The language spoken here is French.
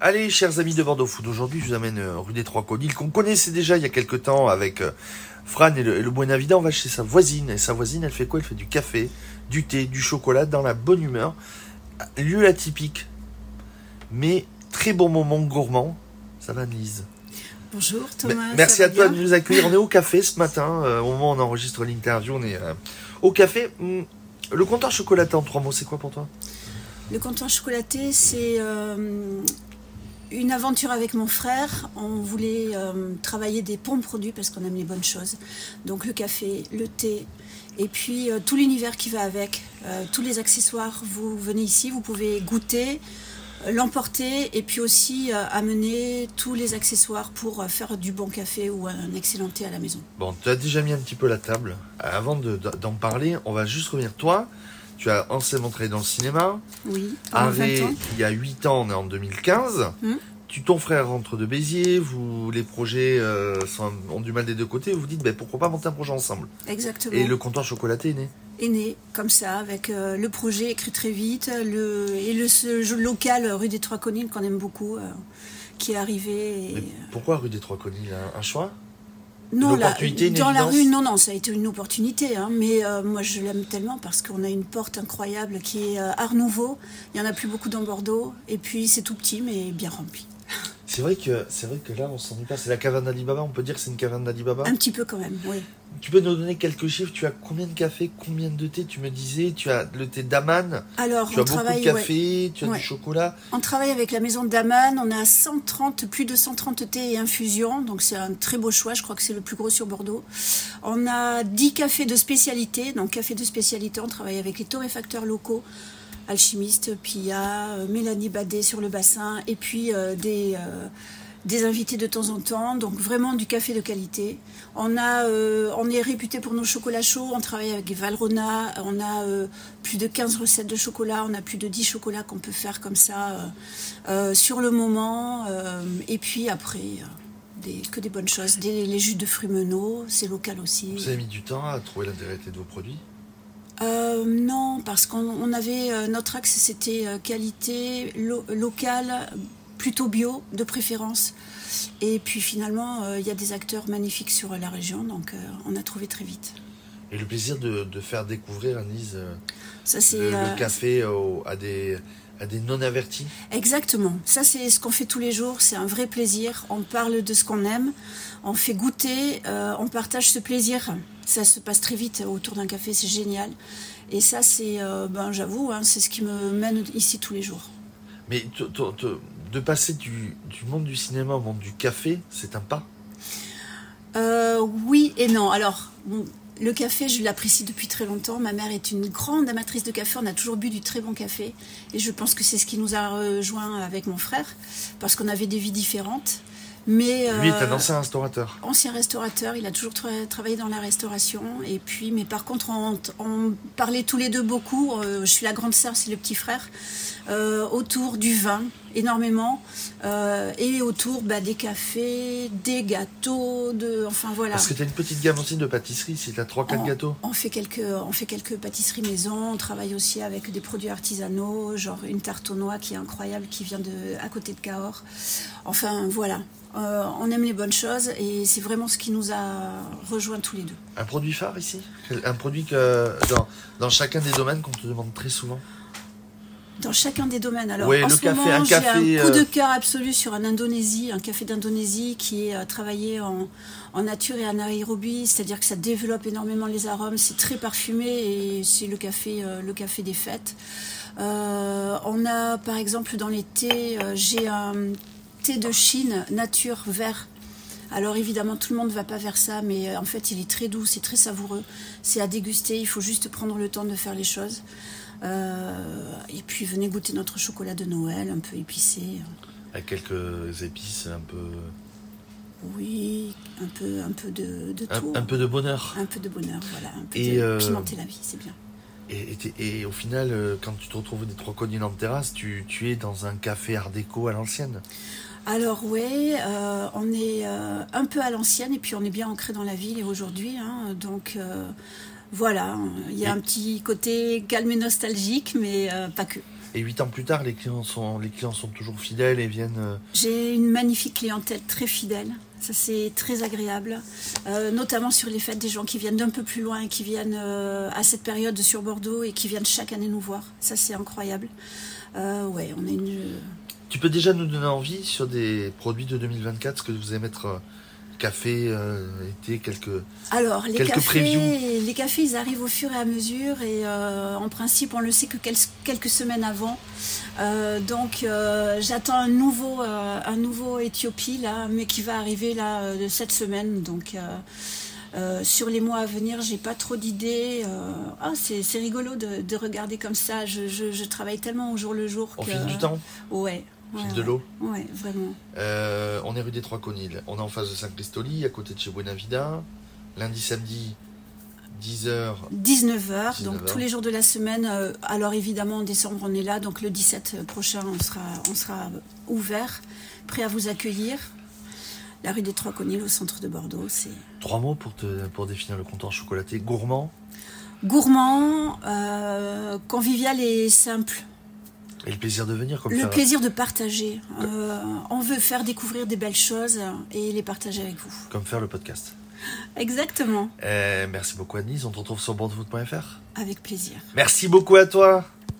Allez, chers amis de Bordeaux Food, aujourd'hui je vous amène euh, rue des Trois Codilles, qu'on connaissait déjà il y a quelques temps avec euh, Fran et le, et le Buenavida. On va chez sa voisine, et sa voisine, elle fait quoi? Elle fait du café, du thé, du chocolat, dans la bonne humeur. Lieu atypique, mais très bon moment gourmand. Ça va, Annelise Bonjour Thomas. Me- Merci à toi de nous accueillir. On est au café ce matin, euh, au moment où on enregistre l'interview, on est euh, au café. Hum, Le comptoir chocolaté en trois mots, c'est quoi pour toi? Le comptoir chocolaté, c'est euh, une aventure avec mon frère. On voulait euh, travailler des bons produits parce qu'on aime les bonnes choses. Donc le café, le thé, et puis euh, tout l'univers qui va avec, euh, tous les accessoires. Vous venez ici, vous pouvez goûter, l'emporter, et puis aussi amener tous les accessoires pour faire du bon café ou un excellent thé à la maison. Bon, tu as déjà mis un petit peu la table. Avant de- de- d'en parler, on va juste revenir. Toi, tu as anciennement travaillé dans le cinéma. Oui, pendant 20 Arrêt, il y a 8 ans, on est en 2015. Hum. Tu, ton frère rentre de Béziers, vous, les projets euh, sont- ont du mal des deux côtés. Vous vous dites, ben, pourquoi pas monter un projet ensemble? Exactement. Et le comptoir chocolaté est né. est né comme ça, avec euh, le projet écrit très vite, le, et le ce local euh, rue des Trois Collines qu'on aime beaucoup, euh, qui est arrivé. et- pourquoi rue des Trois Un, un choix? Non, une dans la rue, non, non, ça a été une opportunité, hein, mais euh, moi je l'aime tellement parce qu'on a une porte incroyable qui est euh, Art Nouveau. Il y en a plus beaucoup dans Bordeaux, et puis c'est tout petit mais bien rempli. C'est vrai que c'est vrai que là, on s'ennuie pas. C'est la caverne d'Alibaba. On peut dire que c'est une caverne d'Alibaba. Un petit peu quand même, oui. Tu peux nous donner quelques chiffres Tu as combien de café Combien de thé Tu me disais, tu as le thé d'Aman. Alors Tu on as beaucoup de travaille, ouais, café. Tu as Ouais. du chocolat. On travaille avec la maison d'Aman, on a 130, plus de 130 thés et infusions, donc c'est un très beau choix, je crois que c'est le plus gros sur Bordeaux. On a 10 cafés de spécialité, donc café de spécialité, on travaille avec les torréfacteurs locaux, Alchimiste, Pia, euh, Mélanie Badet sur le bassin, et puis euh, des, euh, des invités de temps en temps, donc vraiment du café de qualité. On, a, euh, on est réputé pour nos chocolats chauds, on travaille avec Valrhona, on a euh, plus de 15 recettes de chocolat, on a plus de 10 chocolats qu'on peut faire comme ça euh, sur le moment, et puis après, des, que des bonnes choses. Des, les jus de fruits menaux, c'est local aussi. Vous avez mis du temps à trouver l'intérêt de vos produits? Non, parce qu'on on avait euh, notre axe, c'était euh, qualité lo- locale, plutôt bio de préférence. Et puis finalement, euh, il y a des acteurs magnifiques sur la région, donc on a trouvé très vite. Et le plaisir de, de faire découvrir, Ça c'est le, le café au- à des, à des non-avertis. exactement. Ça c'est ce qu'on fait tous les jours. C'est un vrai plaisir. On parle de ce qu'on aime, on fait goûter, euh, on partage ce plaisir. Ça se passe très vite autour d'un café, c'est génial. Et ça c'est, euh, ben j'avoue, hein, c'est ce qui me mène ici tous les jours. Mais de passer du, du monde du cinéma au monde du café, c'est un pas? Euh, oui et non. Alors, bon, le café, je l'apprécie depuis très longtemps. Ma mère est une grande amatrice de café. On a toujours bu du très bon café. Et je pense que c'est ce qui nous a rejoint avec mon frère, parce qu'on avait des vies différentes. Mais Lui est euh, un ancien restaurateur. ancien restaurateur, il a toujours tra- travaillé dans la restauration. Et puis, mais par contre, on, on parlait tous les deux beaucoup. Euh, je suis la grande sœur, c'est le petit frère. Euh, autour du vin, énormément. Euh, et autour bah, des cafés, des gâteaux, de, enfin voilà. Parce que tu as une petite gamme aussi de pâtisserie, si tu as 3-4 On- gâteaux. On fait quelques, on fait quelques pâtisseries maison. On travaille aussi avec des produits artisanaux, genre une tarte aux noix qui est incroyable, qui vient de à côté de Cahors. Enfin voilà, Euh, on aime les bonnes choses et c'est vraiment ce qui nous a rejoints tous les deux. Un produit phare ici? Un produit que dans, dans chacun des domaines qu'on te demande très souvent? Dans chacun des domaines. Alors, Ouais, en ce café, moment, j'ai un coup euh, de cœur absolu sur un Indonésie, un café d'Indonésie qui est euh, travaillé en, en nature et en aérobie, c'est-à-dire que ça développe énormément les arômes. C'est très parfumé et c'est le café, euh, le café des fêtes. Euh, on a, par exemple, dans les thés, euh, j'ai un thé de Chine nature vert. Alors évidemment, tout le monde ne va pas vers ça, mais euh, en fait, il est très doux, c'est très savoureux. C'est à déguster, il faut juste prendre le temps de faire les choses. Euh, et puis venez goûter notre chocolat de Noël, un peu épicé. Avec quelques épices, un peu, Oui, un peu, un peu de, tout. un peu de bonheur. Un peu de bonheur, voilà. Un peu Et, de euh, pimenter la vie, c'est bien. Et, et t'es- et au final, euh, quand tu te retrouves des trois collines en terrasse, tu, tu es dans un café art déco à l'ancienne. Alors oui, euh, on est euh, un peu à l'ancienne et puis on est bien ancré dans la ville et aujourd'hui. hein, donc voilà, il y a Et- un petit côté calme et nostalgique, mais euh, pas que. Et huit ans plus tard, les clients sont, les clients sont toujours fidèles et viennent. euh, J'ai une magnifique clientèle très fidèle. Ça, c'est très agréable. Euh, notamment sur les fêtes, des gens qui viennent d'un peu plus loin, qui viennent euh, à cette période sur Bordeaux et qui viennent chaque année nous voir. Ça, c'est incroyable. Euh, ouais, on a une. Tu peux déjà nous donner envie sur des produits de 2024, ce que vous allez mettre euh, café, euh, été, quelques. Alors, les Quelques cafés, previews. les cafés, ils arrivent au fur et à mesure et euh, en principe, on le sait que quel- quelques semaines avant. Euh, donc, euh, j'attends un nouveau, euh, un nouveau Éthiopie là, mais qui va arriver là euh, cette semaine. Donc, euh, euh, sur les mois à venir, j'ai pas trop d'idées. Euh, ah, c'est c'est rigolo de, de regarder comme ça. Je, je- je travaille tellement au jour le jour Au que fil du temps, ouais, ouais, fil de l'eau. Ouais, vraiment. Euh, on est rue des Trois Conils. On est en face de Saint-Christoli, à côté de chez Buenavida. Lundi, samedi, 10h. 19h, donc 19h. tous les jours de la semaine. Euh, alors évidemment, en décembre, on est là, donc le 17 prochain, on sera, on sera ouvert, prêt à vous accueillir. La rue des Trois Conils, au centre de Bordeaux, c'est Trois mots pour, te, pour définir le comptoir chocolaté. Gourmand? Gourmand, euh, convivial et simple. Et le plaisir de venir. Comme Le plaisir de partager. Euh, on veut faire découvrir des belles choses et les partager avec vous. Comme faire le podcast. Exactement, Euh, merci beaucoup Anise, on te retrouve sur bordefoot.fr. avec plaisir. Merci beaucoup à toi